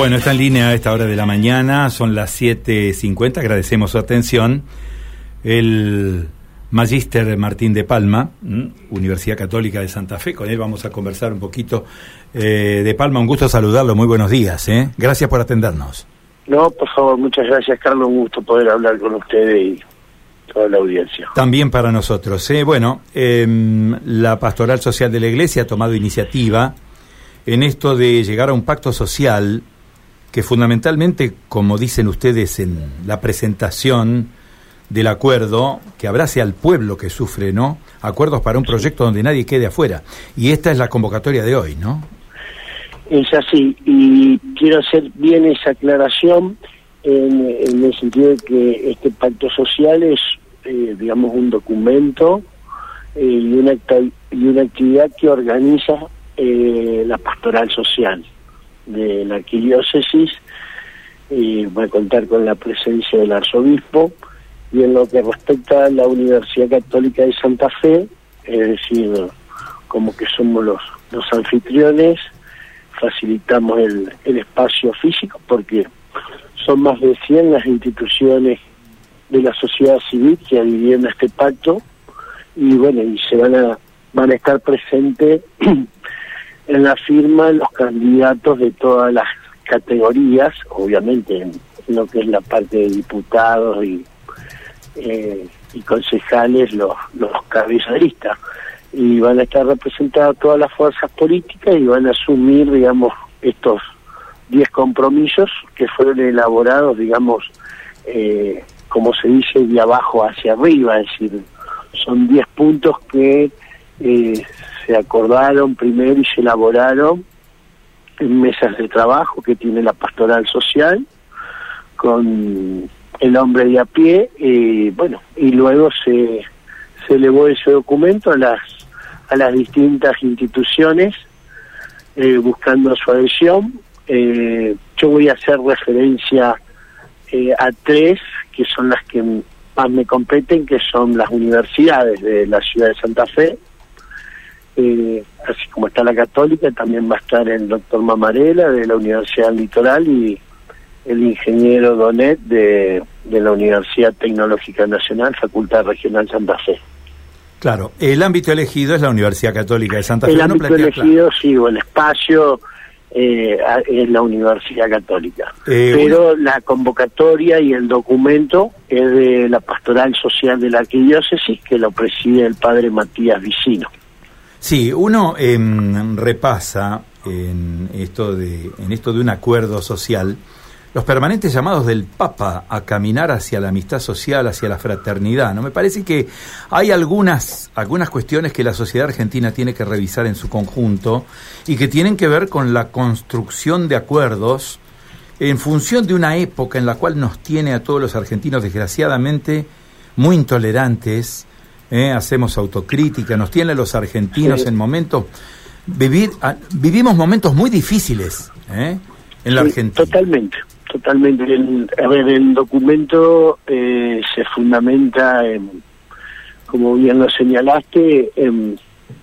Bueno, está en línea a esta hora de la mañana, son las 7.50, agradecemos su atención. El Magíster Martín de Palma, Universidad Católica de Santa Fe, con él vamos a conversar un poquito. Eh, de Palma, un gusto saludarlo, muy buenos días, ¿eh? gracias por atendernos. No, por favor, muchas gracias Carlos, un gusto poder hablar con ustedes y toda la audiencia. También para nosotros. ¿eh? Bueno, em, la Pastoral Social de la Iglesia ha tomado iniciativa en esto de llegar a un pacto social que fundamentalmente, como dicen ustedes en la presentación del acuerdo, que abrace al pueblo que sufre, ¿no? Acuerdos para un proyecto donde nadie quede afuera. Y esta es la convocatoria de hoy, ¿no? Es así, y quiero hacer bien esa aclaración en, el sentido de que este pacto social es, eh, digamos, un documento eh, y, una, y una actividad que organiza eh, la pastoral social de la arquidiócesis y va a contar con la presencia del arzobispo. Y en lo que respecta a la Universidad Católica de Santa Fe, es decir, como que somos los, los anfitriones, facilitamos el, el espacio físico porque son más de 100 las instituciones de la sociedad civil que adhirieron a este pacto. Y bueno, y se van a van a estar presentes en la firma los candidatos de todas las categorías, obviamente en lo que es la parte de diputados y, eh, y concejales, los, los cabezalistas. Y van a estar representadas todas las fuerzas políticas y van a asumir, digamos, estos 10 compromisos que fueron elaborados, digamos, eh, como se dice, de abajo hacia arriba, es decir, son 10 puntos que eh, se acordaron primero y se elaboraron en mesas de trabajo que tiene la pastoral social con el hombre de a pie y bueno y luego se, se elevó ese documento a las a las distintas instituciones eh, buscando su adhesión. Eh, yo voy a hacer referencia eh, a tres que son las que más me competen que son las universidades de la ciudad de Santa Fe eh, así como está la católica, también va a estar el doctor Mamarela de la Universidad Litoral y el ingeniero Donet de, de la Universidad Tecnológica Nacional, Facultad Regional Santa Fe. Claro, el ámbito elegido es la Universidad Católica de Santa Fe. El ámbito elegido, sí, o el espacio eh, es la Universidad Católica. Eh, Pero la convocatoria y el documento es de la Pastoral Social de la Arquidiócesis, que lo preside el padre Matías Vicino. Sí, uno em, repasa en esto, de, en esto de un acuerdo social los permanentes llamados del Papa a caminar hacia la amistad social, hacia la fraternidad. ¿no? Me parece que hay algunas, algunas cuestiones que la sociedad argentina tiene que revisar en su conjunto y que tienen que ver con la construcción de acuerdos en función de una época en la cual nos tiene a todos los argentinos desgraciadamente muy intolerantes, ¿eh? hacemos autocrítica, nos tienen los argentinos en momentos, vivir, ah, vivimos momentos muy difíciles ¿eh? en la Argentina. Totalmente, totalmente. El, a ver, el documento eh, se fundamenta en, como bien lo señalaste, en,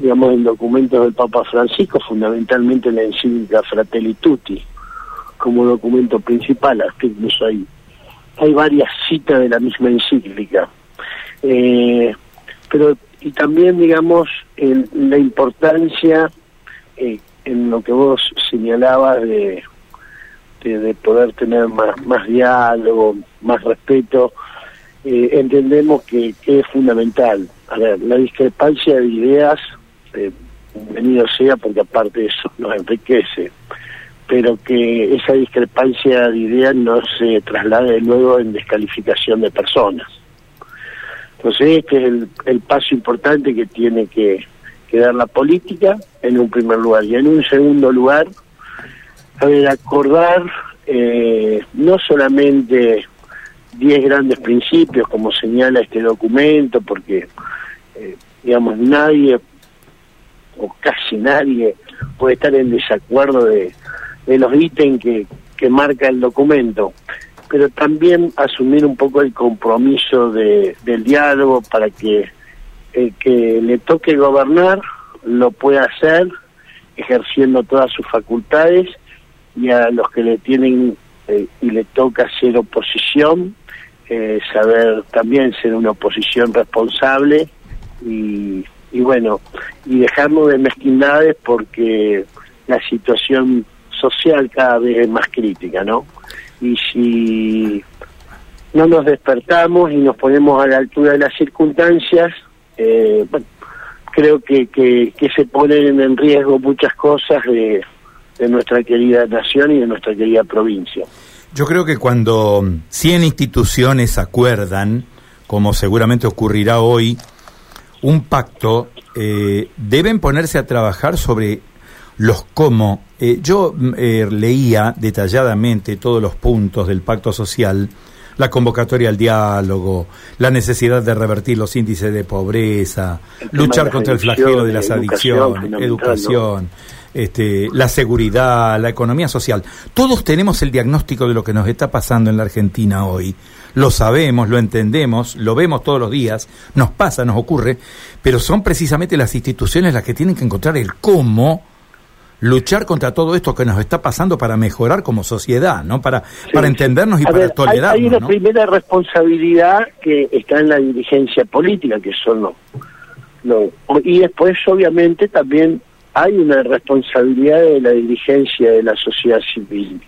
digamos, en documentos del Papa Francisco, fundamentalmente en la encíclica Fratelli Tutti, como documento principal, hasta incluso hay, hay varias citas de la misma encíclica. Eh, pero y también digamos en la importancia eh, en lo que vos señalabas de, de, poder tener más más diálogo más respeto eh, entendemos que, es fundamental. A ver la discrepancia de ideas eh, bienvenido sea porque aparte eso nos enriquece pero que esa discrepancia de ideas no se traslade luego en descalificación de personas entonces este es el, paso importante que tiene que, dar la política en un primer lugar. Y en un segundo lugar, a acordar eh, no solamente 10 grandes principios como señala este documento, porque, eh, digamos, nadie o casi nadie puede estar en desacuerdo de, de los ítems que, que marca el documento, pero también asumir un poco el compromiso de, del diálogo para que el que le toque gobernar lo pueda hacer ejerciendo todas sus facultades y a los que le tienen eh, y le toca ser oposición, eh, saber también ser una oposición responsable y, y bueno, y dejarnos de mezquindades porque la situación social cada vez es más crítica, ¿no? Y si no nos despertamos y nos ponemos a la altura de las circunstancias, eh, creo que, que, se ponen en riesgo muchas cosas de, de nuestra querida nación y de nuestra querida provincia. Yo creo que cuando 100 instituciones acuerdan, como seguramente ocurrirá hoy, un pacto, eh, deben ponerse a trabajar sobre los cómo. Eh, yo eh, leía detalladamente todos los puntos del pacto social, la convocatoria al diálogo, la necesidad de revertir los índices de pobreza, luchar contra el flagelo de las adicciones, educación este, la seguridad, la economía social. Todos tenemos el diagnóstico de lo que nos está pasando en la Argentina hoy. Lo sabemos, lo entendemos, lo vemos todos los días, nos pasa, nos ocurre, pero son precisamente las instituciones las que tienen que encontrar el cómo luchar contra todo esto que nos está pasando para mejorar como sociedad, ¿no? Para, para entendernos y para tolerarnos. Hay, una primera responsabilidad que está en la dirigencia política, que son los, y después obviamente también hay una responsabilidad de la dirigencia de la sociedad civil.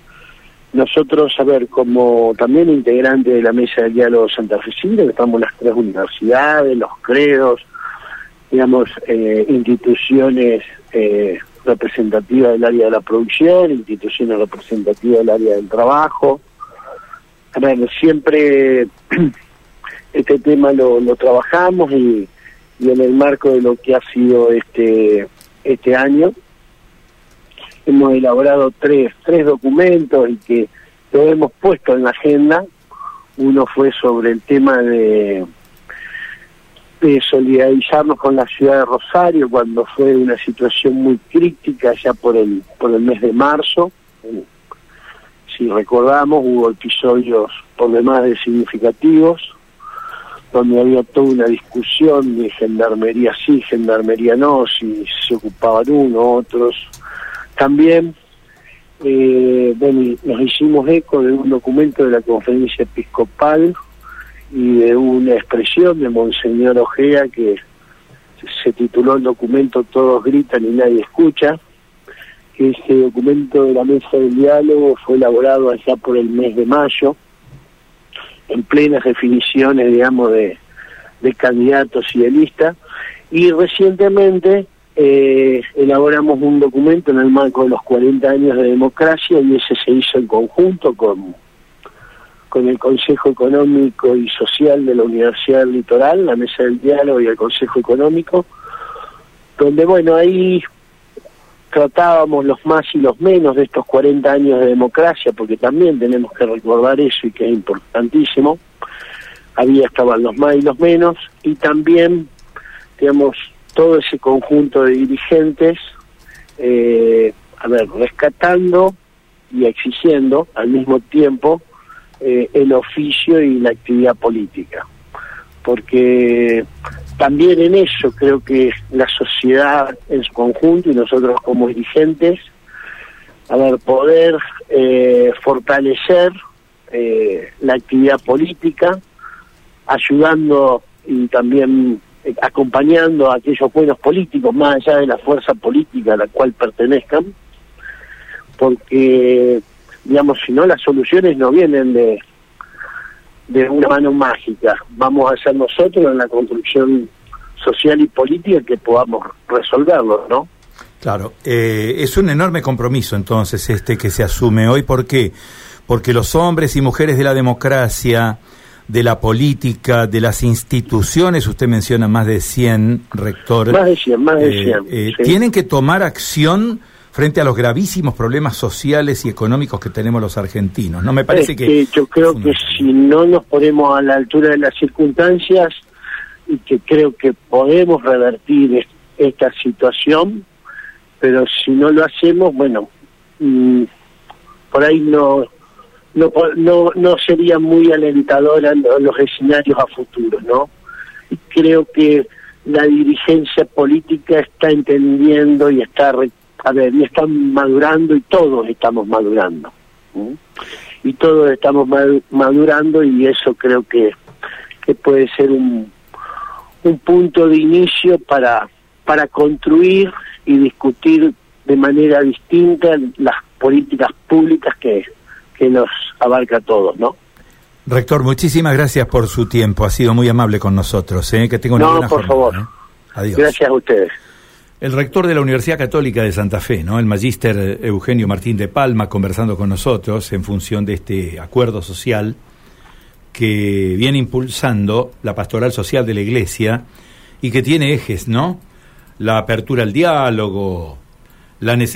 Nosotros, a ver, como también integrante de la mesa del diálogo Santa Fe que estamos las tres universidades, los credos, digamos, eh, instituciones eh, representativas del área de la producción, instituciones representativas del área del trabajo. Ver, siempre este tema lo, lo trabajamos y, y en el marco de lo que ha sido este este año. Hemos elaborado tres, tres documentos y que lo hemos puesto en la agenda. Uno fue sobre el tema de, de solidarizarnos con la ciudad de Rosario cuando fue una situación muy crítica ya por el, por el mes de marzo. Si recordamos, hubo episodios por demás de significativos donde había toda una discusión de gendarmería sí, gendarmería no, si se ocupaban uno, otros. También, eh, bueno, nos hicimos eco de un documento de la conferencia episcopal y de una expresión de Monseñor Ojea que se tituló el documento Todos gritan y nadie escucha. Ese documento de la mesa del diálogo fue elaborado allá por el mes de mayo en plenas definiciones, digamos, de, candidatos y de listas. Y recientemente eh, elaboramos un documento en el marco de los 40 años de democracia y ese se hizo en conjunto con, con el Consejo Económico y Social de la Universidad del Litoral, la Mesa del Diálogo y el Consejo Económico, donde, bueno, ahí tratábamos los más y los menos de estos 40 años de democracia, porque también tenemos que recordar eso y que es importantísimo. Había estaban los más y los menos, y también, digamos, todo ese conjunto de dirigentes, eh, a ver, rescatando y exigiendo al mismo tiempo eh, el oficio y la actividad política. Porque también en eso creo que la sociedad en su conjunto y nosotros como dirigentes, a ver, poder eh, fortalecer eh, la actividad política, ayudando y también acompañando a aquellos buenos políticos, más allá de la fuerza política a la cual pertenezcan, porque, digamos, si no, las soluciones no vienen de, de una mano mágica. Vamos a ser nosotros en la construcción social y política que podamos resolverlo, ¿no? Claro, eh, es un enorme compromiso entonces este que se asume hoy. ¿Por qué? Porque los hombres y mujeres de la democracia, de la política, de las instituciones, usted menciona más de 100, rector. Más de 100, más de 100. Eh, eh, tienen que tomar acción frente a los gravísimos problemas sociales y económicos que tenemos los argentinos. No me parece que yo creo que si no nos ponemos a la altura de las circunstancias y que creo que podemos revertir esta situación, pero si no lo hacemos, bueno, mm, por ahí no no, no no sería muy alentadora los escenarios a futuro, ¿no? Y creo que la dirigencia política está entendiendo y está a ver, y están madurando y todos estamos madurando. Y todos estamos madurando y eso creo que, que puede ser un, un punto de inicio para, para construir y discutir de manera distinta las políticas públicas que, que nos abarca a todos, ¿no? Rector, muchísimas gracias por su tiempo. Ha sido muy amable con nosotros. ¿eh? Que tenga una no, por favor. ¿eh? Adiós. Gracias a ustedes. El rector de la Universidad Católica de Santa Fe, ¿no? El magíster Eugenio Martín de Palma, conversando con nosotros en función de este acuerdo social que viene impulsando la pastoral social de la Iglesia y que tiene ejes, ¿no? La apertura al diálogo, la necesidad